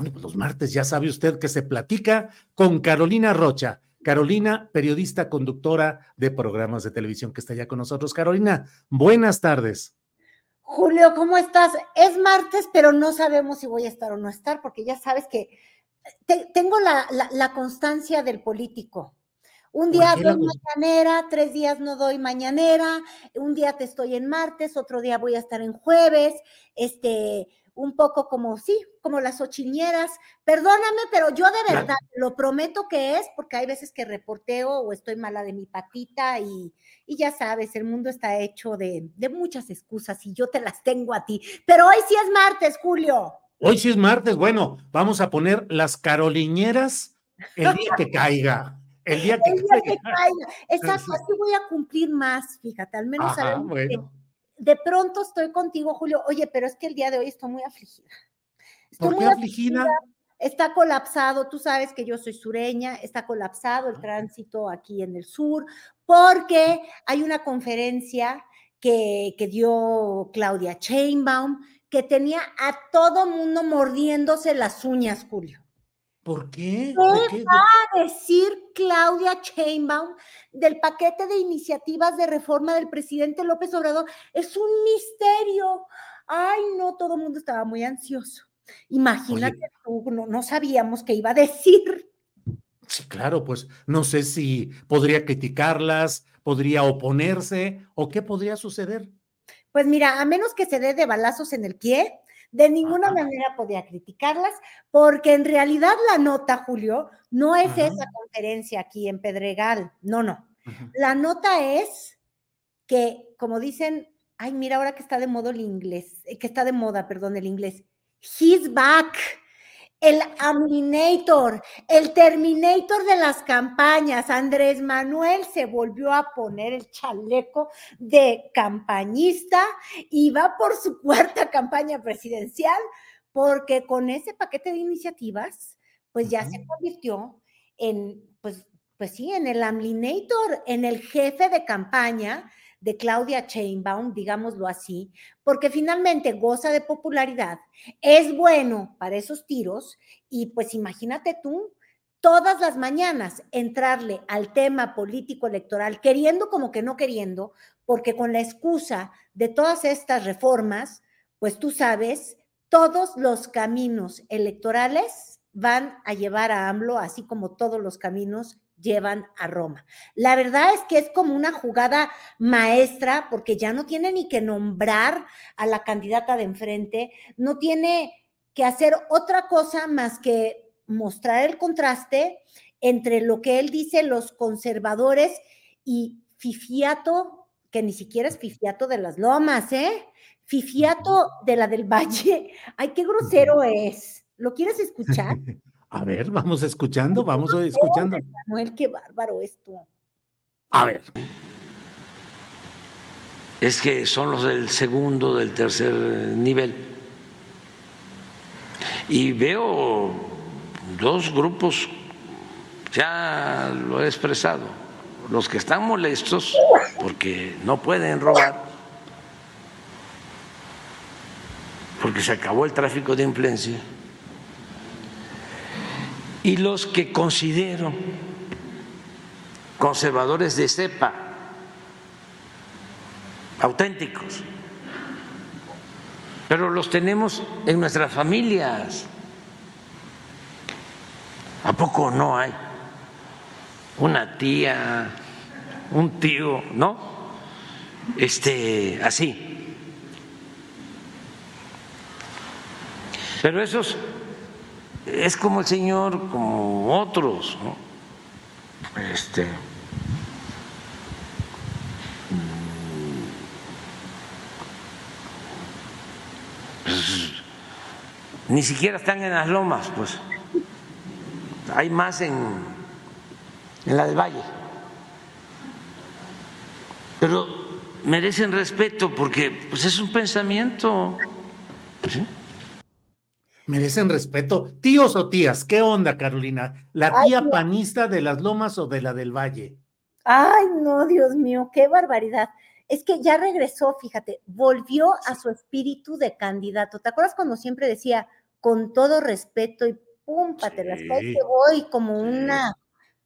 Bueno, pues los martes ya sabe usted que se platica con Carolina Rocha. Carolina, periodista, conductora de programas de televisión que está ya con nosotros. Carolina, buenas tardes. Julio, ¿cómo estás? Es martes, pero no sabemos si voy a estar o no estar, porque ya sabes que tengo la, constancia del político. Un día doy mañanera, tres días no doy mañanera, un día te estoy en martes, otro día voy a estar en jueves, este, un poco como, sí, como las ochiñeras. Perdóname, pero yo de verdad lo prometo que es, porque hay veces que reporteo o estoy mala de mi patita y, y ya sabes, el mundo está hecho de, de, muchas excusas y yo te las tengo a ti. Pero hoy sí es martes, Julio. Hoy sí es martes, bueno, vamos a poner las caroliñeras el día que caiga. El día que, caiga. Exacto, así voy a cumplir más, fíjate, al menos a de pronto estoy contigo, Julio. Oye, pero es que el día de hoy estoy muy afligida. Estoy muy afligida? Está colapsado, tú sabes que yo soy sureña, está colapsado el tránsito aquí en el sur, porque hay una conferencia que, que dio Claudia Chainbaum que tenía a todo mundo mordiéndose las uñas, Julio. ¿Por qué? ¿Qué, va a decir Claudia Chainbaum del paquete de iniciativas de reforma del presidente López Obrador? Es un misterio. Ay, no, todo el mundo estaba muy ansioso. Imagínate no, sabíamos qué iba a decir. Sí, claro, pues no sé si podría criticarlas, podría oponerse o qué podría suceder. Pues mira, a menos que se dé de balazos en el pie, de ninguna manera podía criticarlas, porque en realidad la nota, Julio, no es esa conferencia aquí en Pedregal, no, no. La nota es que, como dicen, ay, mira ahora que está de moda el inglés, eh, que está de moda, perdón, el inglés, he's back el Aminator, el Terminator de las campañas. Andrés Manuel se volvió a poner el chaleco de campañista y va por su cuarta campaña presidencial, porque con ese paquete de iniciativas, pues ya se convirtió en, pues, pues sí, en el Amlinator, en el jefe de campaña de Claudia Chainbaum, digámoslo así, porque finalmente goza de popularidad, es bueno para esos tiros y pues imagínate tú, todas las mañanas entrarle al tema político electoral, queriendo como que no queriendo, porque con la excusa de todas estas reformas, pues tú sabes, todos los caminos electorales van a llevar a AMLO, así como todos los caminos llevan a Roma. La verdad es que es como una jugada maestra porque ya no tiene ni que nombrar a la candidata de enfrente, no tiene que hacer otra cosa más que mostrar el contraste entre lo que él dice los conservadores y Fifiato, que ni siquiera es Fifiato de las Lomas, ¿eh? Fifiato de la del Valle. Ay, qué grosero es. ¿Lo quieres escuchar? A ver, vamos escuchando, vamos escuchando. Manuel, qué bárbaro esto. A ver. Es que son los del segundo, del tercer nivel. Y veo dos grupos, ya lo he expresado, los que están molestos porque no pueden robar, porque se acabó el tráfico de influencia, y los que considero conservadores de cepa, auténticos, pero los tenemos en nuestras familias. ¿A poco no hay una tía, un tío, no? Este, así. Pero esos es como el Señor, como otros, ¿no? Este. Pues, ni siquiera están en las lomas, pues hay más en, en la del Valle. Pero merecen respeto porque pues, es un pensamiento. Merecen respeto. Tíos o tías, ¿qué onda, Carolina? ¿La tía panista de las lomas o de la del Valle? Ay, no, Dios mío, qué barbaridad. Es que ya regresó, fíjate, volvió a su espíritu de candidato. ¿Te acuerdas cuando siempre decía, con todo respeto y pum, las que voy como una,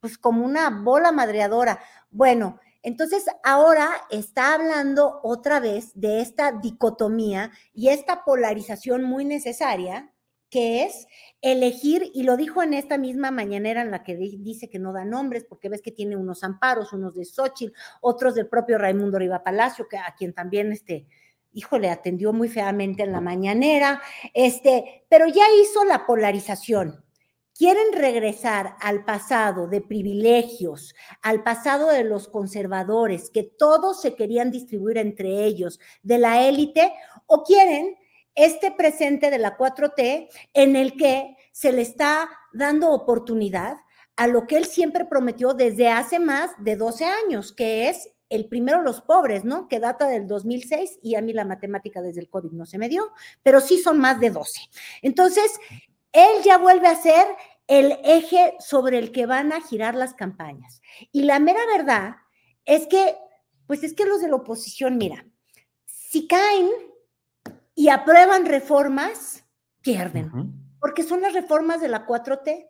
pues como una bola madreadora. Bueno, entonces ahora está hablando otra vez de esta dicotomía y esta polarización muy necesaria que es elegir, y lo dijo en esta misma mañanera en la que dice que no da nombres, porque ves que tiene unos amparos, unos de Xochitl, otros del propio Raimundo Riva Palacio, que a quien también este, híjole, atendió muy feamente en la mañanera, este, pero ya hizo la polarización. Quieren regresar al pasado de privilegios, al pasado de los conservadores, que todos se querían distribuir entre ellos, de la élite, o quieren este presente de la 4T en el que se le está dando oportunidad a lo que él siempre prometió desde hace más de 12 años, que es el primero los pobres, ¿no? Que data del 2006 y a mí la matemática desde el COVID no se me dio, pero sí son más de 12. Entonces, él ya vuelve a ser el eje sobre el que van a girar las campañas. Y la mera verdad es que, pues es que los de la oposición, mira, si caen y aprueban reformas, pierden, porque son las reformas de la 4T.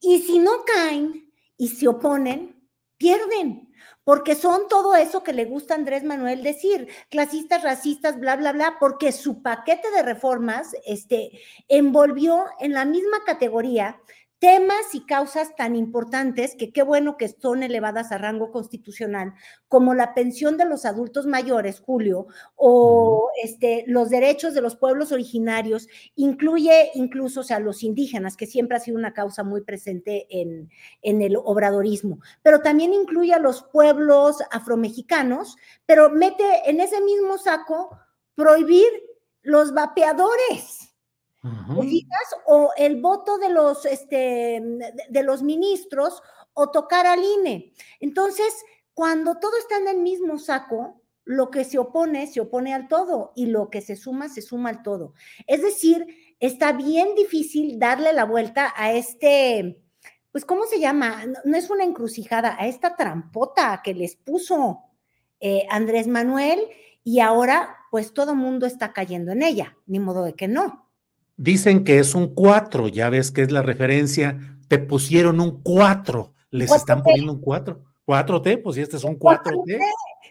Y si no caen y se oponen, pierden porque son todo eso que le gusta a Andrés Manuel decir, clasistas, racistas, bla, bla, bla, porque su paquete de reformas este, envolvió en la misma categoría temas y causas tan importantes que qué bueno que son elevadas a rango constitucional, como la pensión de los adultos mayores, Julio, o este, los derechos de los pueblos originarios, incluye incluso o sea, los indígenas, que siempre ha sido una causa muy presente en, en el obradorismo, pero también incluye a los pueblos afromexicanos, pero mete en ese mismo saco prohibir los vapeadores. O el voto de los, este, de los ministros o tocar al INE. Entonces, cuando todo está en el mismo saco, lo que se opone, se opone al todo y lo que se suma, se suma al todo. Es decir, está bien difícil darle la vuelta a este, pues, ¿cómo se llama? No, es una encrucijada, a esta trampota que les puso eh, Andrés Manuel y ahora, pues, todo mundo está cayendo en ella, ni modo de que no. Dicen que es un 4, ya ves que es la referencia, te pusieron un 4, les están poniendo un 4. 4T, pues si este es un 4T.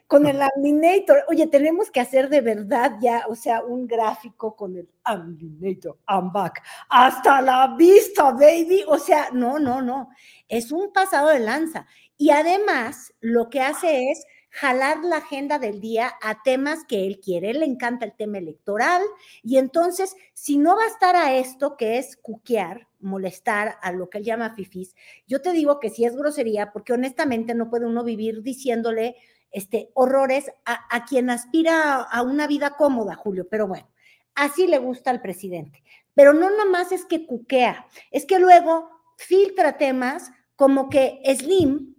Con el Aminator. Oye, tenemos que hacer de verdad ya, o sea, un gráfico con el Aminator, I'm back. Hasta la vista, baby. O sea, no, no, no. Es un pasado de lanza. Y además, lo que hace es jalar la agenda del día a temas que él quiere. Él le encanta el tema electoral y entonces, si no va a estar a esto que es cuquear, molestar a lo que él llama fifis, yo te digo que sí es grosería porque honestamente no puede uno vivir diciéndole este, horrores a, a quien aspira a una vida cómoda, Julio, pero bueno, así le gusta al presidente. Pero no nomás es que cuquea, es que luego filtra temas como que Slim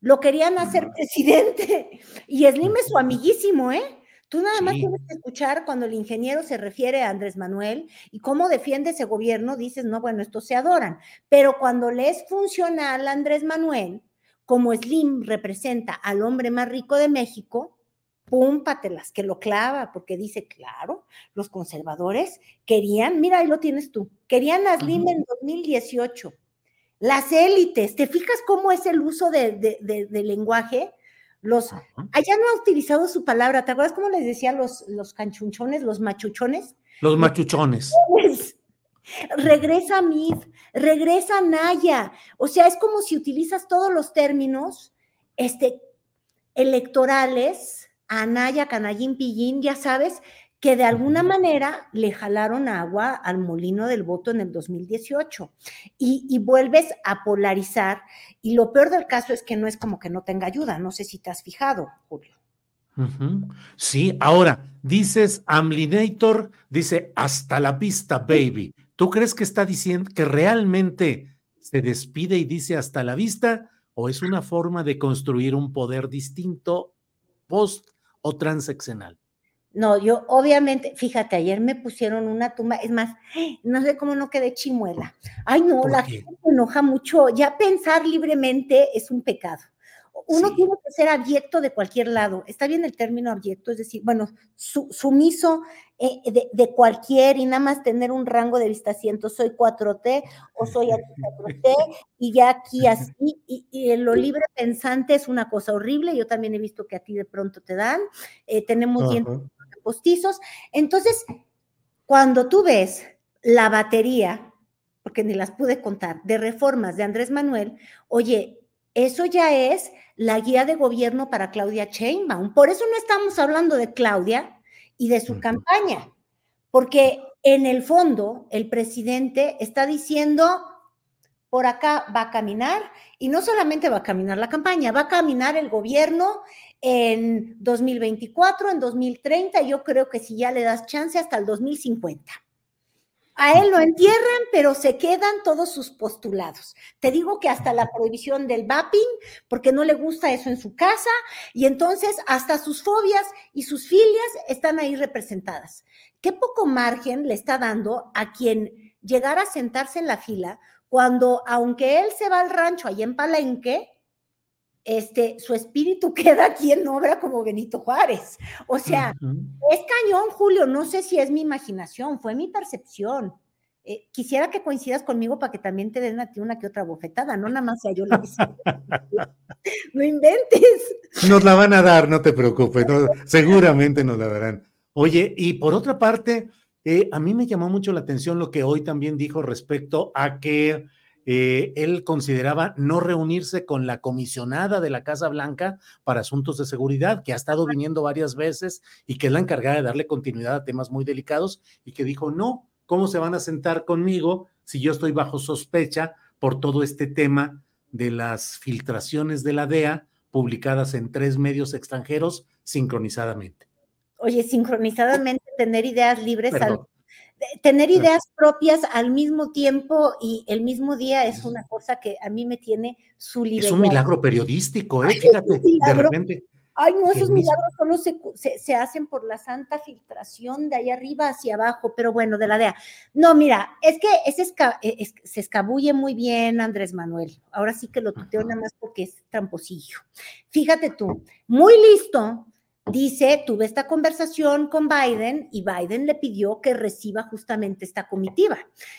lo querían hacer presidente y Slim es su amiguísimo, ¿eh? Tú nada más tienes que escuchar cuando el ingeniero se refiere a Andrés Manuel y cómo defiende ese gobierno, dices, no, bueno, estos se adoran. Pero cuando le es funcional a Andrés Manuel, como Slim representa al hombre más rico de México, púmpatelas, que lo clava, porque dice, claro, los conservadores querían, mira, ahí lo tienes tú, querían a Slim en 2018. Las élites, ¿te fijas cómo es el uso de, lenguaje? Los, allá no ha utilizado su palabra, ¿te acuerdas cómo les decía los, los canchunchones, los machuchones? Los machuchones. Regresa Mid, regresa Naya. O sea, es como si utilizas todos los términos este, electorales, Anaya, Canallín, Pillín, ya sabes, que de alguna manera le jalaron agua al molino del voto en el 2018 y, vuelves a polarizar y lo peor del caso es que no es como que no tenga ayuda, no sé si te has fijado, Julio. Sí, ahora dices Amlinator, dice hasta la vista, baby. ¿Tú crees que está diciendo que realmente se despide y dice hasta la vista o es una forma de construir un poder distinto post o transeccional? No, yo obviamente, fíjate, ayer me pusieron una tumba, es más, no sé cómo no quedé chimuela. Ay, no, la gente se enoja mucho. Ya pensar libremente es un pecado. Uno tiene que ser abyecto de cualquier lado. Está bien el término abyecto, es decir, bueno, sumiso eh, de, cualquier y nada más tener un rango de vista siento, soy 4T o soy 4T y ya aquí así. Y, lo libre pensante es una cosa horrible. Yo también he visto que a ti de pronto te dan. Eh, tenemos dientes postizos. Entonces, cuando tú ves la batería, porque ni las pude contar, de reformas de Andrés Manuel, oye, eso ya es la guía de gobierno para Claudia Sheinbaum. Por eso no estamos hablando de Claudia y de su campaña, porque en el fondo el presidente está diciendo, por acá va a caminar, y no solamente va a caminar la campaña, va a caminar el gobierno en 2024, en 2030, yo creo que si ya le das chance hasta el 2050. A él lo entierran, pero se quedan todos sus postulados. Te digo que hasta la prohibición del vaping, porque no le gusta eso en su casa, y entonces hasta sus fobias y sus filias están ahí representadas. Qué poco margen le está dando a quien llegara a sentarse en la fila cuando, aunque él se va al rancho allá en Palenque, este, su espíritu queda aquí en obra como Benito Juárez. O sea, es cañón, Julio, no sé si es mi imaginación, fue mi percepción. Eh, quisiera que coincidas conmigo para que también te den a ti una que otra bofetada, no nada más sea yo la No inventes. Nos la van a dar, no te preocupes, seguramente nos la darán. Oye, y por otra parte, eh, a mí me llamó mucho la atención lo que hoy también dijo respecto a que eh, él consideraba no reunirse con la comisionada de la Casa Blanca para asuntos de seguridad, que ha estado viniendo varias veces y que es la encargada de darle continuidad a temas muy delicados y que dijo, no, ¿cómo se van a sentar conmigo si yo estoy bajo sospecha por todo este tema de las filtraciones de la DEA publicadas en tres medios extranjeros sincronizadamente? Oye, sincronizadamente tener ideas libres al tener ideas propias al mismo tiempo y el mismo día es una cosa que a mí me tiene su libertad. Es un milagro periodístico, ¿eh? Fíjate, de repente. Ay, no, esos milagros solo se, hacen por la santa filtración de ahí arriba hacia abajo, pero bueno, de la DEA. No, mira, es que e, se escabulle muy bien Andrés Manuel. Ahora sí que lo tuteo nada más porque es tramposillo. Fíjate tú, muy listo, dice, tuve esta conversación con Biden y Biden le pidió que reciba justamente esta comitiva.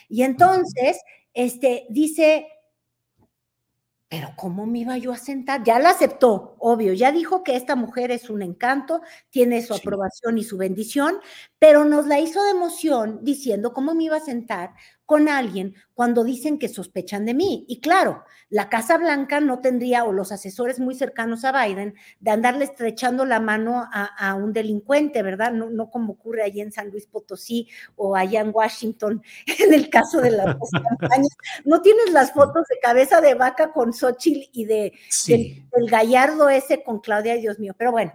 Y entonces, este, dice, pero ¿cómo me iba yo a sentar? Ya la aceptó, obvio, ya dijo que esta mujer es un encanto, tiene su aprobación y su bendición, pero nos la hizo de emoción diciendo cómo me iba a sentar con alguien cuando dicen que sospechan de mí. Y claro, la Casa Blanca no tendría, o los asesores muy cercanos a Biden, de andarle estrechando la mano a, un delincuente, ¿verdad? No, no, como ocurre allí en San Luis Potosí o allá en Washington, en el caso de las campañas. No tienes las fotos de cabeza de vaca con Xochitl y de, del gallardo ese con Claudia, Dios mío. Pero bueno,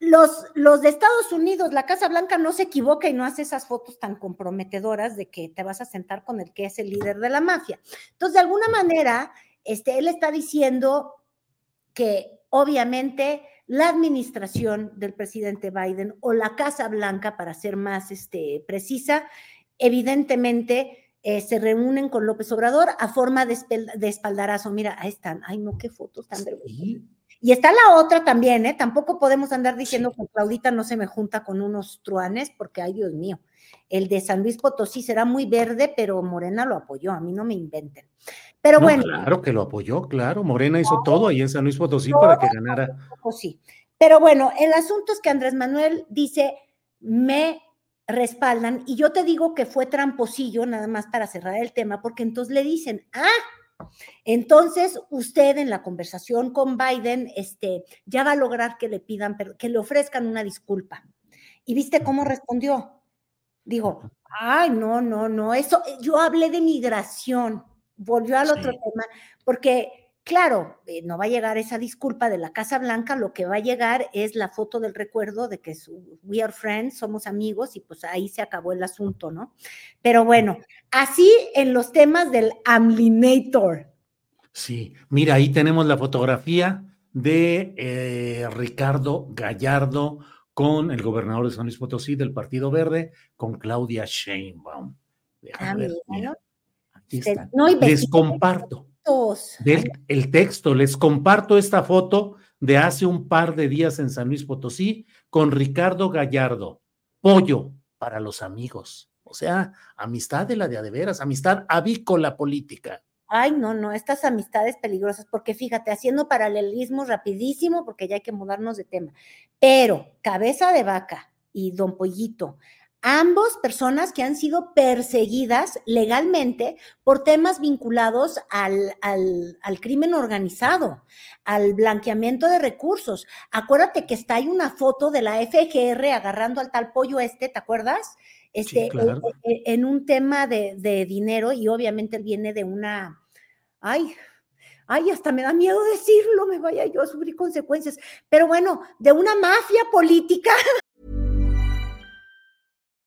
los, los, de Estados Unidos, la Casa Blanca no se equivoca y no hace esas fotos tan comprometedoras de que te vas a sentar con el que es el líder de la mafia. Entonces, de alguna manera, este, él está diciendo que obviamente la administración del presidente Biden o la Casa Blanca, para ser más este, precisa, evidentemente eh, se reúnen con López Obrador a forma de, espaldarazo. Mira, ahí están. Ay, no, qué fotos tan vergonzosas Y está la otra también, ¿eh? Tampoco podemos andar diciendo que Claudita no se me junta con unos truanes, porque, ay, Dios mío, el de San Luis Potosí será muy verde, pero Morena lo apoyó, a mí no me inventen. Pero bueno. Claro que lo apoyó, claro. Morena hizo todo ahí en San Luis Potosí para que ganara. Potosí. Pero bueno, el asunto es que Andrés Manuel dice, me respaldan, y yo te digo que fue tramposillo, nada más para cerrar el tema, porque entonces le dicen, ah, entonces usted en la conversación con Biden, este, ya va a lograr que le pidan, que le ofrezcan una disculpa. ¿Y viste cómo respondió? Digo, ay, no, no, no, eso, yo hablé de migración, volvió al otro tema, porque Claro, eh, no va a llegar esa disculpa de la Casa Blanca, lo que va a llegar es la foto del recuerdo de que we are friends, somos amigos y pues ahí se acabó el asunto, ¿no? Pero bueno, así en los temas del Amlinator. Sí, mira, ahí tenemos la fotografía de eh, Ricardo Gallardo con el gobernador de San Luis Potosí del Partido Verde, con Claudia Sheinbaum. Ah, Aquí está. Les comparto el texto, les comparto esta foto de hace un par de días en San Luis Potosí con Ricardo Gallardo. Pollo para los amigos. O sea, amistad de la de adeveras, amistad avícola política. Ay, no, no, estas amistades peligrosas, porque fíjate, haciendo paralelismo rapidísimo, porque ya hay que mudarnos de tema, pero cabeza de vaca y don Pollito ambos personas que han sido perseguidas legalmente por temas vinculados al, al, crimen organizado, al blanqueamiento de recursos. Acuérdate que está ahí una foto de la FGR agarrando al tal pollo este, ¿te acuerdas? Este, e, e, en un tema de, de dinero y obviamente él viene de una, ay, ay, hasta me da miedo decirlo, me vaya yo a sufrir consecuencias, pero bueno, de una mafia política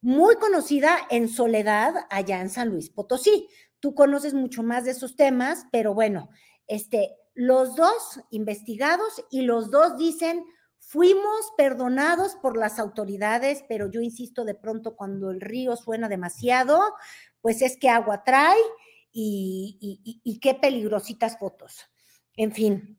muy conocida en soledad allá en San Luis Potosí. Tú conoces mucho más de esos temas, pero bueno, este, los dos investigados y los dos dicen, fuimos perdonados por las autoridades, pero yo insisto, de pronto cuando el río suena demasiado, pues es que agua trae y, y qué peligrositas fotos. En fin.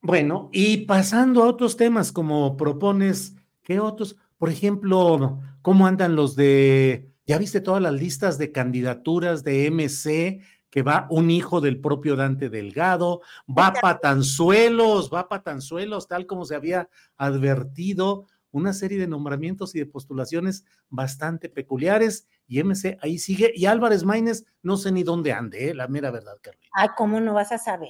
Bueno, y pasando a otros temas, como propones, ¿qué otros? Por ejemplo, ¿cómo andan los de, ya viste todas las listas de candidaturas de MC? que va un hijo del propio Dante Delgado, va Patanzuelos, va Patanzuelos, tal como se había advertido, una serie de nombramientos y de postulaciones bastante peculiares, y MC ahí sigue, y Álvarez Maínez, no sé ni dónde ande, ¿eh? la mera verdad, Carlos. Ay, ¿cómo no vas a saber?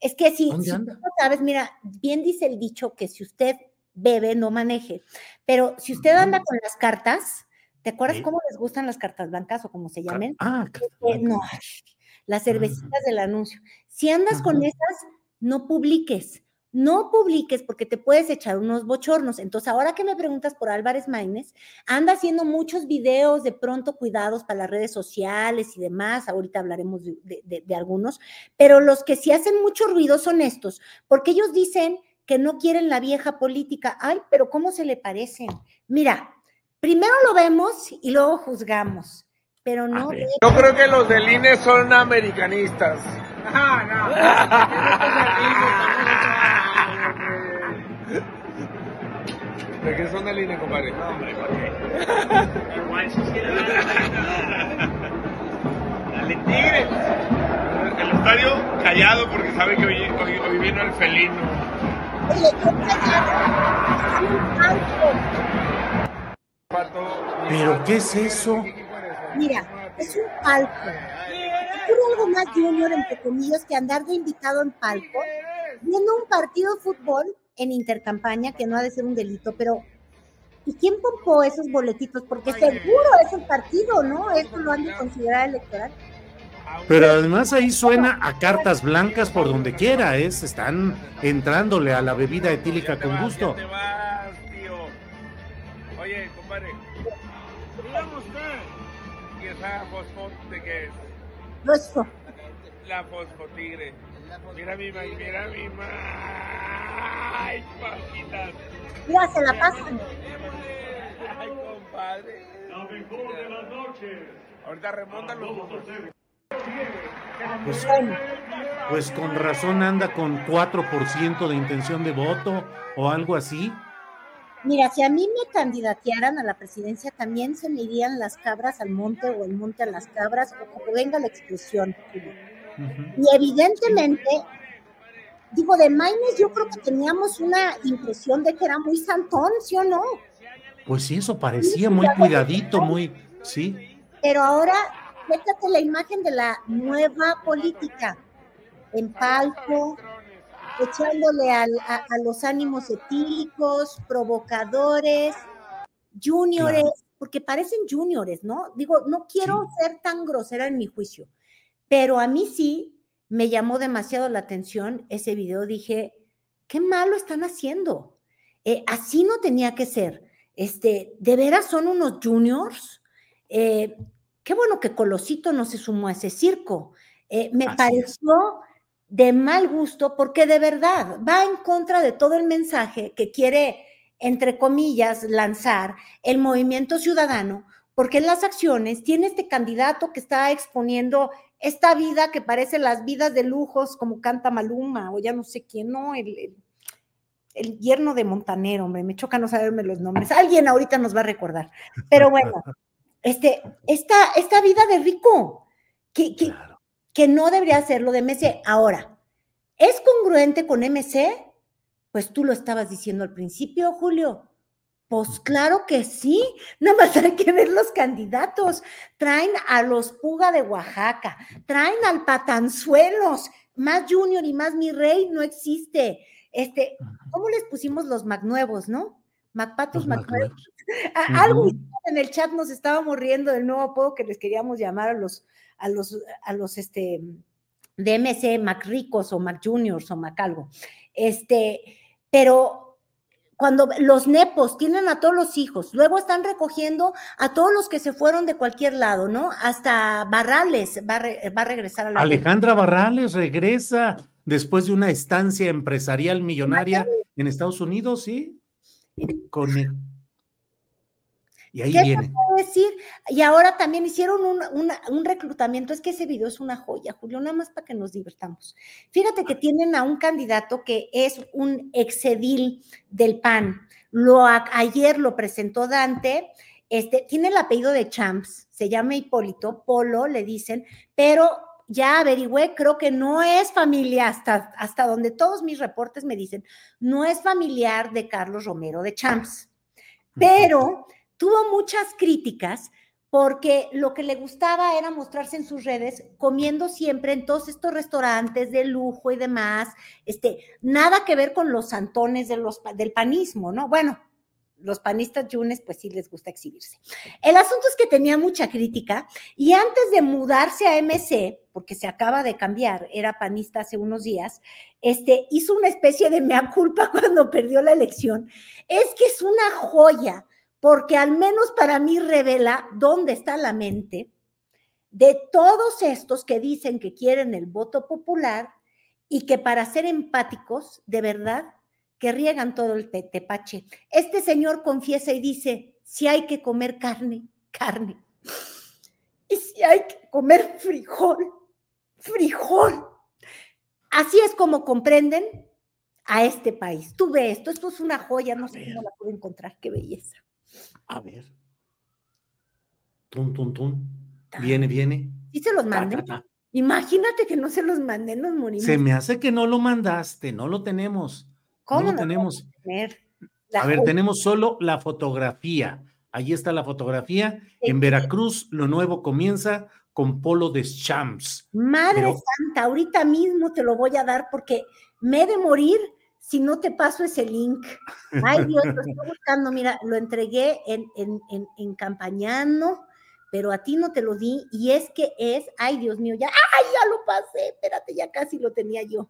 Es que si, si no sabes, mira, bien dice el dicho que si usted bebe, no maneje. Pero si usted anda con las cartas, ¿te acuerdas cómo les gustan las cartas blancas o como se llamen? Ah, este, no, las cervecitas del anuncio. Si andas con esas, no publiques. No publiques porque te puedes echar unos bochornos. Entonces, ahora que me preguntas por Álvarez Maínez, anda haciendo muchos videos de pronto cuidados para las redes sociales y demás. Ahorita hablaremos de, de algunos, pero los que sí hacen mucho ruido son estos, porque ellos dicen que no quieren la vieja política. Ay, pero ¿cómo se le parecen? Mira, primero lo vemos y luego juzgamos, pero no... Yo creo que los del INE son americanistas. Ah, no. ¿De qué son del INE, compadre? No, hombre, ¿por qué? Igual, si Dale tigre. comentario callado porque sabe que hoy, hoy, hoy vino el felino. ¿Pero qué es eso? Mira, es un palco. Ocurre algo más junior, entre comillas, que andar de invitado en palco, viendo un partido de fútbol en intercampaña, que no ha de ser un delito, pero ¿y quién pompó esos boletitos? Porque seguro es el partido, ¿no? Esto lo han de considerar electoral. Pero además ahí suena a cartas blancas por donde quiera, es, están entrándole a la bebida etílica con gusto. Oye, compadre. Dígame usted. ¿Y esa fosfo de qué es? No es fo- La fosfotigre. Mira mi ma, mira mi ma. Ay, papitas. Mira, se la pasan. Ay, compadre. Ahorita remontan los. Pues, pues con razón anda con 4% de intención de voto o algo así. Mira, si a mí me candidatearan a la presidencia, también se me irían las cabras al monte o el monte a las cabras, o como venga la expresión. Y evidentemente, digo, de Maines yo creo que teníamos una impresión de que era muy santón, ¿sí o no? Pues sí, eso parecía muy cuidadito, muy, sí. Pero ahora, fíjate la imagen de la nueva política, en palco, echándole al- a, a los ánimos etílicos, provocadores, juniores, Claro. porque parecen juniores, ¿no? Digo, no quiero ser tan grosera en mi juicio, pero a mí sí me llamó demasiado la atención ese video. Dije, qué malo están haciendo. Eh, así no tenía que ser. Este, ¿de veras son unos juniors? Eh, qué bueno que Colosito no se sumó a ese circo. Eh, me Así es. pareció de mal gusto porque de verdad va en contra de todo el mensaje que quiere, entre comillas, lanzar el movimiento ciudadano, porque en las acciones tiene este candidato que está exponiendo esta vida que parece las vidas de lujos, como canta Maluma, o ya no sé quién, ¿no? El, el- el yerno de Montanero, hombre, me choca no saberme los nombres. Alguien ahorita nos va a recordar. Pero bueno, este, esta, esta vida de rico, que, que, Claro. que no debería hacerlo de MC. Ahora, ¿es congruente con MC? Pues tú lo estabas diciendo al principio, Julio. Pues claro que sí, nada más hay que ver los candidatos. Traen a los Puga de Oaxaca, traen al Patanzuelos, más Junior y más mi rey no existe. Este, ¿cómo les pusimos los Magnuevos, no? Macpatos. Macnuevos. A- Algo en el chat nos estábamos riendo del nuevo apodo que les queríamos llamar a los, a los, a los este, de MC, Mac-ricos o Mac-juniors o Mac-algo. Este, pero cuando los nepos tienen a todos los hijos, luego están recogiendo a todos los que se fueron de cualquier lado, ¿no? Hasta Barrales va a, re- va a regresar a la Alejandra Barrales regresa después de una estancia empresarial millonaria en Estados Unidos, ¿sí? Y ahí ¿Qué viene. decir? Y ahora también hicieron un, una- un reclutamiento. Es que ese video es una joya, Julio, nada más para que nos divertamos. Fíjate que tienen a un candidato que es un exedil del PAN. Lo, ayer lo presentó Dante. Este, tiene el apellido de Champs, se llama Hipólito, Polo, le dicen, pero ya averigüé, creo que no es familia, hasta, hasta donde todos mis reportes me dicen, no es familiar de Carlos Romero de Champs. Pero tuvo muchas críticas porque lo que le gustaba era mostrarse en sus redes comiendo siempre en todos estos restaurantes de lujo y demás, este, nada que ver con los santones de los, del panismo, ¿no? Bueno, los panistas yunes pues sí les gusta exhibirse. El asunto es que tenía mucha crítica y antes de mudarse a MC, porque se acaba de cambiar, era panista hace unos días, este, hizo una especie de mea culpa cuando perdió la elección. Es que es una joya porque al menos para mí revela dónde está la mente de todos estos que dicen que quieren el voto popular y que para ser empáticos, de verdad, que riegan todo el te- tepache. Este señor confiesa y dice, si hay que comer carne, carne. Y si hay que comer frijol, frijol. Así es como comprenden a este país. Tú ve esto, esto es una joya, no sé cómo la puedo encontrar, qué belleza. A ver. Tun, tun, tun. Viene, viene. Sí se los Ta, mandé. ta, ta. Imagínate que no se los mandé, nos morimos. Se me hace que no lo mandaste, no lo tenemos. ¿Cómo no tenemos? A ver, tenemos solo la fotografía. Ahí está la fotografía. En Sí. Veracruz, lo nuevo comienza con Polo de Champs. Madre Pero- santa, ahorita mismo te lo voy a dar porque me he de morir si no te paso ese link. Ay, Dios, lo estoy buscando. Mira, lo entregué en, en, en, en Campañano, pero a ti no te lo di. Y es que es, ay, Dios mío, ya, ay, ya lo pasé. Espérate, ya casi lo tenía yo.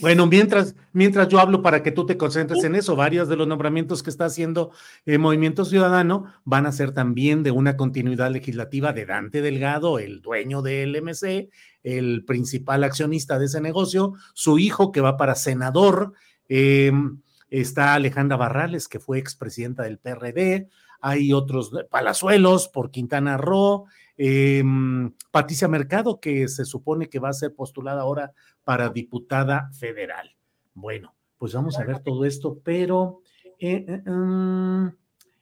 Bueno, mientras, mientras yo hablo para que tú te concentres en eso, varios de los nombramientos que está haciendo el Movimiento Ciudadano van a ser también de una continuidad legislativa de Dante Delgado, el dueño del MC, el principal accionista de ese negocio, su hijo que va para senador, eh, está Alejandra Barrales, que fue expresidenta del PRD, hay otros, Palazuelos por Quintana Roo, eh, Patricia Mercado, que se supone que va a ser postulada ahora para diputada federal. Bueno, pues vamos a ver todo esto, pero eh, eh, mm,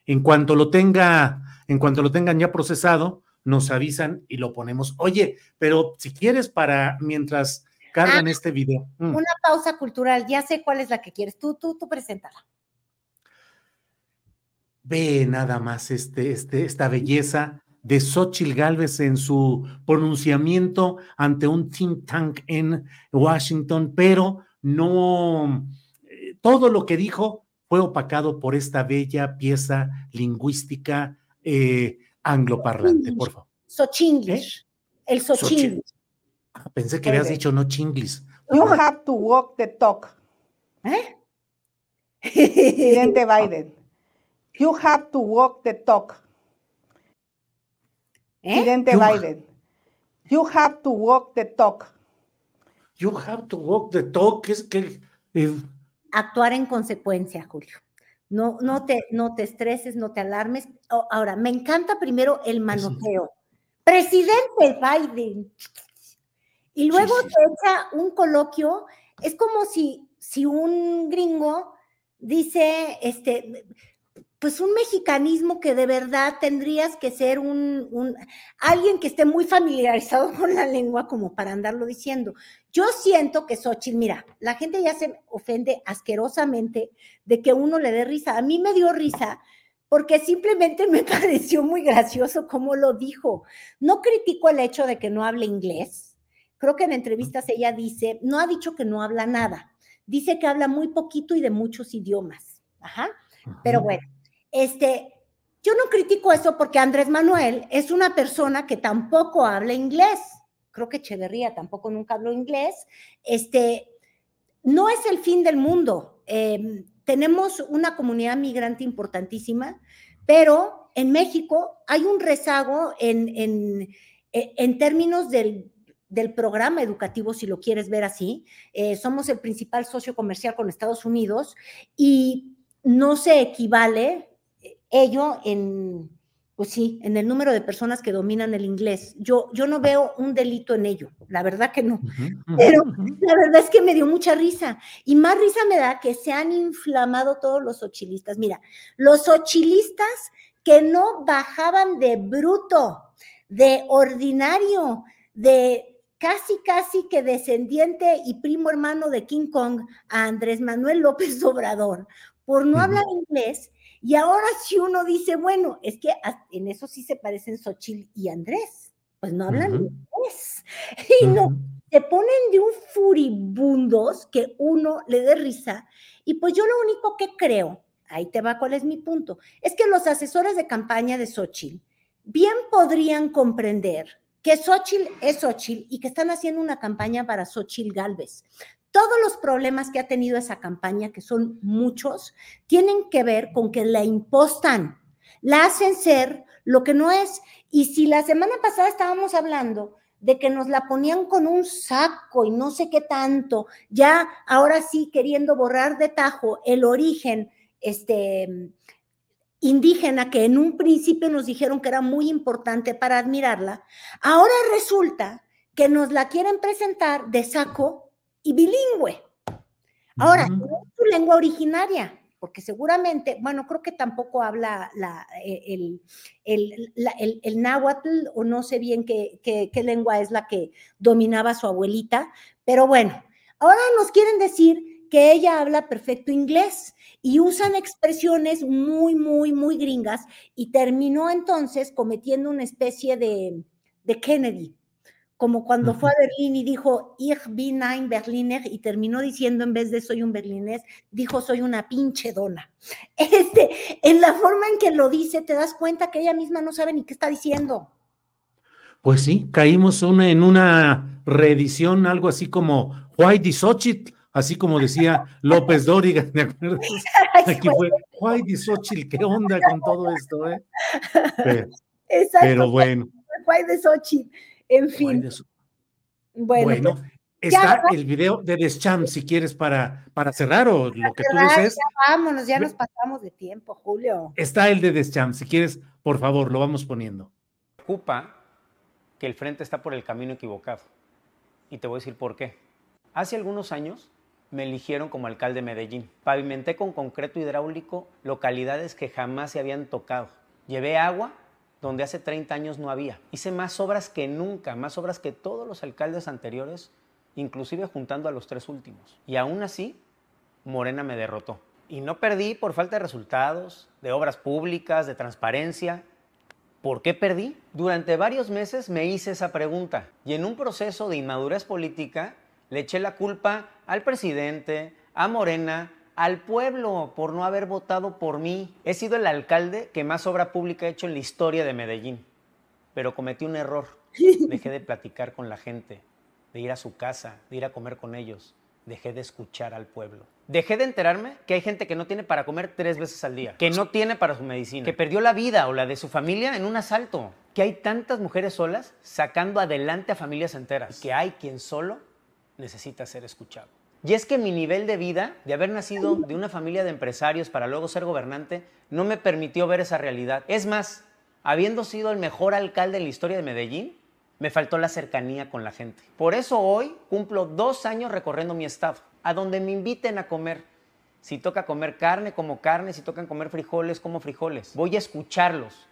en cuanto lo tenga, en cuanto lo tengan ya procesado, nos avisan y lo ponemos. Oye, pero si quieres para mientras cargan Ah, este video. mm, Una pausa cultural, ya sé cuál es la que quieres. Tú, tú, tú preséntala. Ve nada más este, este, esta belleza de Xochitl Gálvez en su pronunciamiento ante un think tank en Washington, pero no, eh, todo lo que dijo fue opacado por esta bella pieza lingüística eh, angloparlante, por favor. Sochinglish. El Sochinglish. Ah, Pensé que habías dicho no chinglis. You have to walk the talk, ¿Eh? presidente Biden. You have to walk the talk, ¿Eh? presidente You- Biden. You have to walk the talk. You have to walk the talk, es que eh, actuar en consecuencia, Julio. No, no, te, no te estreses, no te alarmes. Ahora, me encanta primero el manoteo. Presidente Biden. Y luego sí. te echa un coloquio. Es como si, si un gringo dice, este, pues un mexicanismo que de verdad tendrías que ser un, un- alguien que esté muy familiarizado con la lengua como para andarlo diciendo. Yo siento que Xochitl, mira, la gente ya se ofende asquerosamente de que uno le dé risa. A mí me dio risa porque simplemente me pareció muy gracioso cómo lo dijo. No critico el hecho de que no hable inglés. Creo que en entrevistas ella dice, no ha dicho que no habla nada. Dice que habla muy poquito y de muchos idiomas. Ajá. Pero bueno, este, yo no critico eso porque Andrés Manuel es una persona que tampoco habla inglés. Creo que Echeverría tampoco nunca habló inglés. Este, no es el fin del mundo. Eh, tenemos una comunidad migrante importantísima, pero en México hay un rezago en, en, eh, en términos del, del programa educativo, si lo quieres ver así. Eh, somos el principal socio comercial con Estados Unidos y no se equivale ello en, pues sí, en el número de personas que dominan el inglés. Yo, yo no veo un delito en ello, la verdad que no. Pero la verdad es que me dio mucha risa. Y más risa me da que se han inflamado todos los ochilistas. Mira, los ochilistas que no bajaban de bruto, de ordinario, de casi, casi que descendiente y primo hermano de King Kong a Andrés Manuel López Obrador por no hablar inglés. Y ahora si uno dice, bueno, es que en eso sí se parecen Xochitl y Andrés, pues no hablan Ujú. inglés. Y no, se ponen de un furibundos que uno le dé risa. Y pues yo lo único que creo, ahí te va cuál es mi punto, es que los asesores de campaña de Xochitl bien podrían comprender que Xochitl es Xochitl y que están haciendo una campaña para Xochitl Galvez. Todos los problemas que ha tenido esa campaña, que son muchos, tienen que ver con que la impostan, la hacen ser lo que no es. Y si la semana pasada estábamos hablando de que nos la ponían con un saco y no sé qué tanto, ya ahora sí queriendo borrar de tajo el origen este, indígena que en un principio nos dijeron que era muy importante para admirarla, ahora resulta que nos la quieren presentar de saco y bilingüe. Ahora, no es su lengua originaria, porque seguramente, bueno, creo que tampoco habla la, eh, el, el, el, el, náhuatl o no sé bien qué, qué, qué lengua es la que dominaba su abuelita, pero bueno, ahora nos quieren decir que ella habla perfecto inglés y usan expresiones muy, muy, muy gringas y terminó entonces cometiendo una especie de, de Kennedy, como cuando fue a Berlín y dijo, Ich bin ein Berliner, y terminó diciendo en vez de soy un berlinés, dijo soy una pinche dona. Este, en la forma en que lo dice, te das cuenta que ella misma no sabe ni qué está diciendo. Pues sí, caímos una, en una reedición, algo así como White Xochitl, así como decía López Dóriga, ¿de acuerdo? Aquí fue White Xochitl, ¿qué onda con todo esto? Eh? Pero, Exacto. pero bueno. Xochitl. En fin. Bueno, bueno pues, está ya, el video de Deschamps, si quieres, para, para cerrar o lo que tú desees. Ya vámonos, ya nos pasamos de tiempo, Julio. Está el de Deschamps, si quieres, por favor, lo vamos poniendo. Preocupa que el frente está por el camino equivocado. Y te voy a decir por qué. Hace algunos años me eligieron como alcalde de Medellín. Pavimenté con concreto hidráulico localidades que jamás se habían tocado. Llevé agua donde hace 30 años no había. Hice más obras que nunca, más obras que todos los alcaldes anteriores, inclusive juntando a los tres últimos. Y aún así, Morena me derrotó. Y no perdí por falta de resultados, de obras públicas, de transparencia. ¿Por qué perdí? Durante varios meses me hice esa pregunta y en un proceso de inmadurez política le eché la culpa al presidente, a Morena, al pueblo por no haber votado por mí. He sido el alcalde que más obra pública ha hecho en la historia de Medellín, pero cometí un error. Dejé de platicar con la gente, de ir a su casa, de ir a comer con ellos. Dejé de escuchar al pueblo. Dejé de enterarme que hay gente que no tiene para comer tres veces al día, que no tiene para su medicina, que perdió la vida o la de su familia en un asalto, que hay tantas mujeres solas sacando adelante a familias enteras, que hay quien solo necesita ser escuchado. Y es que mi nivel de vida, de haber nacido de una familia de empresarios para luego ser gobernante, no me permitió ver esa realidad. Es más, habiendo sido el mejor alcalde en la historia de Medellín, me faltó la cercanía con la gente. Por eso hoy cumplo dos años recorriendo mi estado, a donde me inviten a comer. Si toca comer carne, como carne, si tocan comer frijoles, como frijoles. Voy a escucharlos,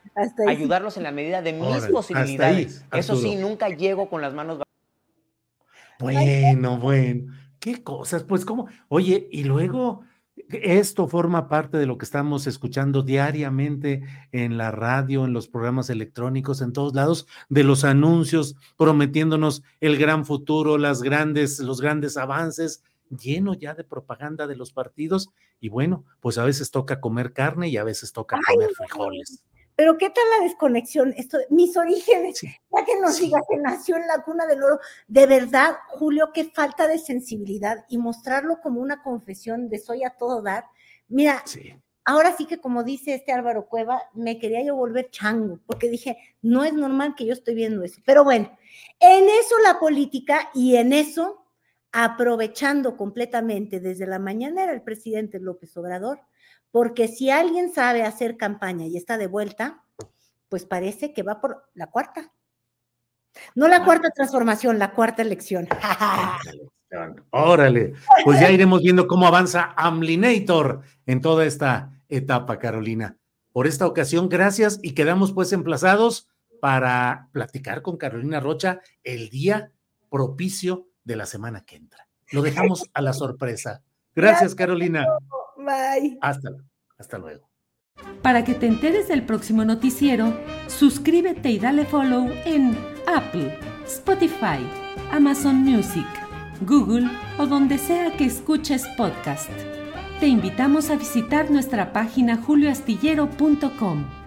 ayudarlos en la medida de mis posibilidades. eso sí, nunca llego con las manos Bueno, bueno. Qué cosas, pues como, oye, y luego esto forma parte de lo que estamos escuchando diariamente en la radio, en los programas electrónicos, en todos lados, de los anuncios prometiéndonos el gran futuro, las grandes, los grandes avances, lleno ya de propaganda de los partidos. Y bueno, pues a veces toca comer carne y a veces toca comer frijoles. Pero ¿qué tal la desconexión? Esto, mis orígenes, ya que nos diga que nació en la cuna del oro, de verdad, Julio, qué falta de sensibilidad y mostrarlo como una confesión de soy a todo dar. Mira, ahora sí que como dice este Álvaro Cueva, me quería yo volver chango, porque dije, no es normal que yo estoy viendo eso. Pero bueno, en eso la política y en eso, aprovechando completamente desde la mañana era el presidente López Obrador, porque si alguien sabe hacer campaña y está de vuelta, pues parece que va por la cuarta. No la cuarta transformación, la cuarta elección. Órale, pues ya iremos viendo cómo avanza Amlinator en toda esta etapa, Carolina. Por esta ocasión, gracias y quedamos pues emplazados para platicar con Carolina Rocha el día propicio de la semana que entra. Lo dejamos a la sorpresa. Gracias, Carolina. Bye. Hasta, hasta luego. Para que te enteres del próximo noticiero, suscríbete y dale follow en Apple, Spotify, Amazon Music, Google o donde sea que escuches podcast. Te invitamos a visitar nuestra página julioastillero.com.